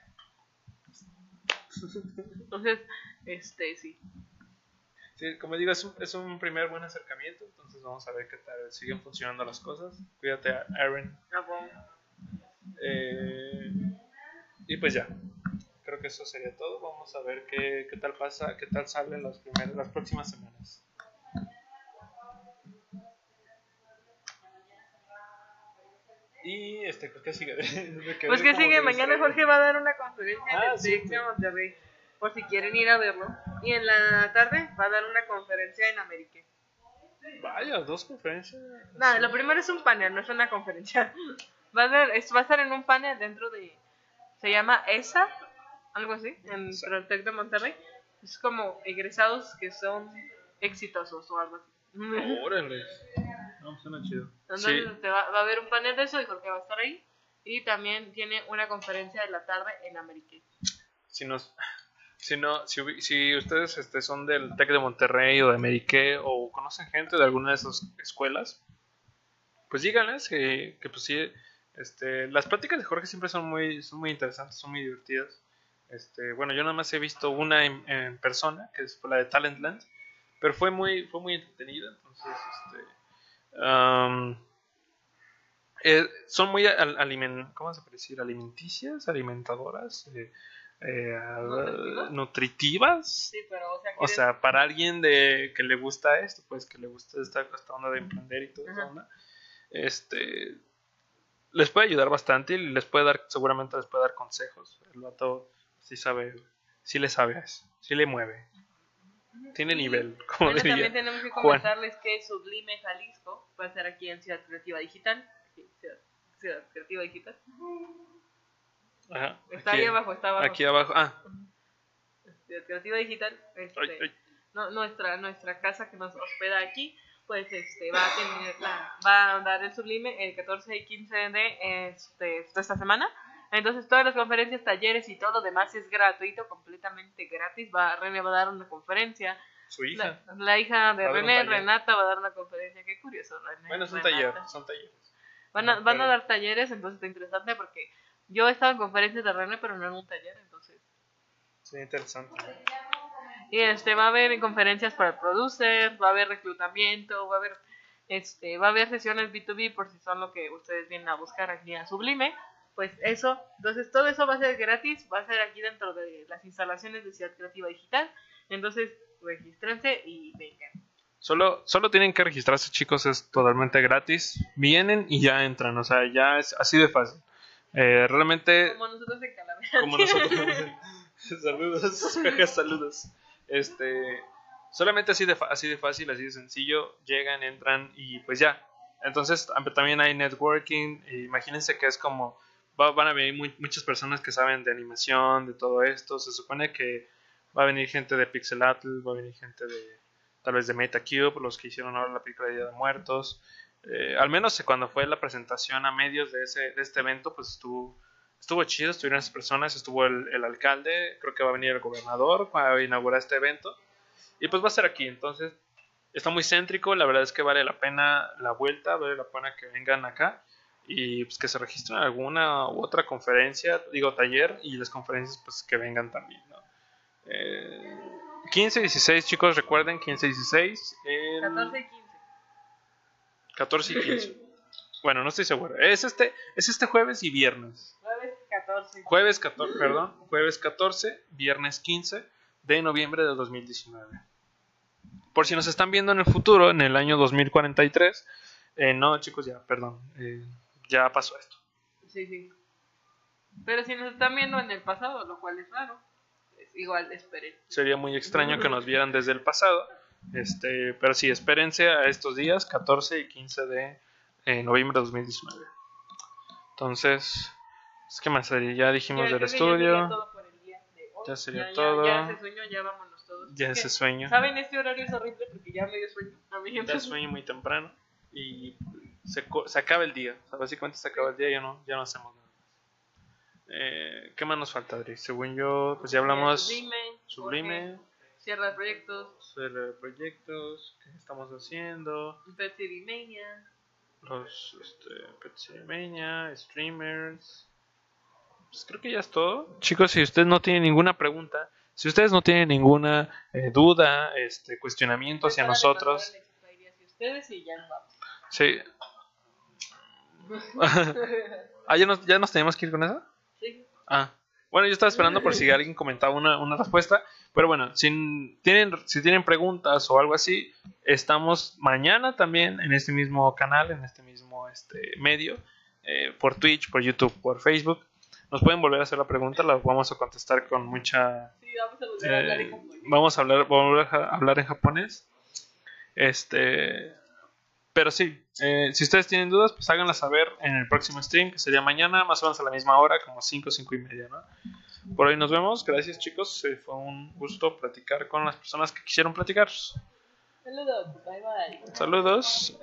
S3: Entonces, este, sí.
S2: Sí, como digo, es un, es un primer buen acercamiento, entonces vamos a ver qué tal siguen funcionando las cosas. Cuídate, Aaron. Eh, y pues ya, creo que eso sería todo. Vamos a ver qué, qué tal pasa, qué tal salen las, primeras, las próximas semanas. Y este, pues, ¿qué sigue?
S3: Pues que sigue, mañana. Jorge va a dar una conferencia
S2: Ah,
S3: en el
S2: sí,
S3: Monterrey, por si quieren ir a verlo. Y en la tarde va a dar una conferencia en América.
S2: Vaya, dos conferencias.
S3: No, lo primero es un panel, no es una conferencia. Va a, dar- es- va a estar en un panel dentro de. Se llama ESA, algo así, en
S2: ESA.
S3: el TEC de Monterrey. Es como egresados que son exitosos o algo así.
S2: Órale. No, suena chido.
S3: Entonces
S2: Sí,
S3: te va, va a haber un panel de eso y Jorge va a estar ahí. Y también tiene una conferencia de la tarde en América.
S2: si nos si si, ustedes este, son del Tec de Monterrey o de Medique o conocen gente de alguna de esas escuelas pues díganles que, que pues sí este, las pláticas de Jorge siempre son muy son muy interesantes son muy divertidas este, bueno yo nada más he visto una en, persona que fue la de Talentland pero fue muy fue muy entretenida entonces este eh, son muy al- alimen- ¿cómo se puede decir? alimenticias alimentadoras eh, eh,
S3: ¿Nutritivas?
S2: nutritivas
S3: Sí, pero o sea,
S2: o
S3: ¿quieres-
S2: sea, para alguien de que le gusta esto, pues que le gusta esta, esta onda de emprender y toda esa onda, este, les puede ayudar bastante y les puede dar, seguramente les puede dar consejos. El vato sí sabe, sí le sabe sí le mueve. Tiene nivel, como
S3: Bueno,
S2: diría.
S3: también tenemos que
S2: Juan.
S3: comentarles que Sublime Jalisco va a ser aquí en Ciudad Creativa Digital. Ciudad, Ciudad Creativa Digital.
S2: Ajá,
S3: Está
S2: aquí-
S3: ahí abajo, está abajo.
S2: Aquí abajo. Ah,
S3: Ciudad Creativa Digital. este,
S2: ay, ay.
S3: no- nuestra, nuestra casa que nos hospeda aquí, pues este va a tener la- va a dar el Sublime el 14 y 15 de, este, de esta semana. Entonces todas las conferencias, talleres y todo lo demás es gratuito, completamente gratis. Va, René va a dar una conferencia.
S2: Su hija.
S3: La, la hija de René.
S2: Renata,
S3: va a dar una conferencia. Qué curioso, René.
S2: Bueno, es un
S3: Renata.
S2: taller, son talleres.
S3: Van a, van a dar talleres, entonces está interesante porque yo he estado en conferencias de René, pero no en un taller, entonces.
S2: Sí, interesante.
S3: Y este va a haber conferencias para el producer, va a haber reclutamiento, va a haber este, va a haber sesiones B2B por si son lo que ustedes vienen a buscar aquí a Sublime. Pues eso, entonces todo eso va a ser gratis, va a ser aquí dentro de las instalaciones de Ciudad Creativa Digital. Entonces, regístrense y vengan.
S2: Solo, solo tienen que registrarse, chicos, es totalmente gratis. Vienen y ya entran, o sea, ya es así de fácil. Eh, realmente,
S3: Como nosotros en Calavera.
S2: como nosotros. saludos, saludos. Este, solamente así de, así de fácil, así de sencillo. Llegan, entran y pues ya. Entonces, am- también hay networking. imagínense que es como. va- van a venir mu- muchas personas que saben de animación, de todo esto. Se supone que va a venir gente de Pixelatl, va a venir gente de. Tal vez de MetaCube, los que hicieron ahora la película de Día de Muertos. Eh, al menos cuando fue la presentación a medios de, ese, de este evento, pues estuvo, estuvo chido, estuvieron esas personas, estuvo el, el alcalde, creo que va a venir el gobernador para inaugurar este evento. Y pues va a ser aquí, entonces está muy céntrico, la verdad es que vale la pena la vuelta, vale la pena que vengan acá y pues que se registren en alguna u otra conferencia, digo taller, y las conferencias pues que vengan también, ¿no? Eh, 15 y 16 chicos, recuerden, 15 y 16. el-
S3: 14 y 15.
S2: 14 y 15. Bueno, no estoy seguro. Es este, es este jueves y viernes.
S3: Jueves 14.
S2: Jueves 14, perdón, jueves 14, viernes 15 de noviembre de 2019. Por si nos están viendo en el futuro, en el año 2043, eh, no chicos, ya, perdón, eh, ya pasó esto.
S3: Sí, sí. Pero si nos están viendo en el pasado, lo cual es raro, pues igual esperen.
S2: Sería muy extraño que nos vieran desde el pasado. Este, pero sí, espérense a estos días, 14 y 15 de eh, noviembre de 2019. Entonces, es que más? Ya dijimos
S3: Ya,
S2: del estudio. Ya sería todo.
S3: Ya, se sueño, ya vámonos todos.
S2: Ya
S3: que,
S2: sueño.
S3: ¿Saben? Este horario es horrible porque ya me dio sueño. A mí
S2: Ya sueño muy temprano y se, se acaba el día. O sea, básicamente se acaba el día y ya no, ya no hacemos nada. Eh, ¿Qué más nos falta, Adri? Según yo, pues ya hablamos
S3: Sublime.
S2: Sublime,
S3: Cierra proyectos.
S2: sobre proyectos que estamos haciendo,
S3: Pet City Mania.
S2: los este, Petsemeña, streamers. Pues creo que ya es todo. Chicos, si ustedes no tienen ninguna pregunta, si ustedes no tienen ninguna eh, duda, este, cuestionamiento hacia nosotros,
S3: hacia ustedes y ya nos vamos.
S2: sí. ah, ¿ya nos, ¿ya nos tenemos que ir con eso?
S3: Sí.
S2: Ah, bueno, yo estaba esperando por si alguien comentaba una, una respuesta. Pero bueno, si tienen, si tienen preguntas o algo así, estamos mañana también en este mismo canal, en este mismo este, medio, eh, por Twitch, por YouTube, por Facebook. Nos pueden volver a hacer la pregunta, la vamos a contestar con mucha...
S3: Sí, vamos a volver a hablar en
S2: eh,
S3: japonés.
S2: vamos a hablar, a hablar en japonés. Este, pero sí, eh, si ustedes tienen dudas, pues háganlas saber en el próximo stream, que sería mañana, más o menos a la misma hora, como 5 5 y media, ¿no? Por hoy nos vemos, gracias chicos, eh, fue un gusto platicar con las personas que quisieron platicar.
S3: Saludos, bye bye.
S2: Saludos.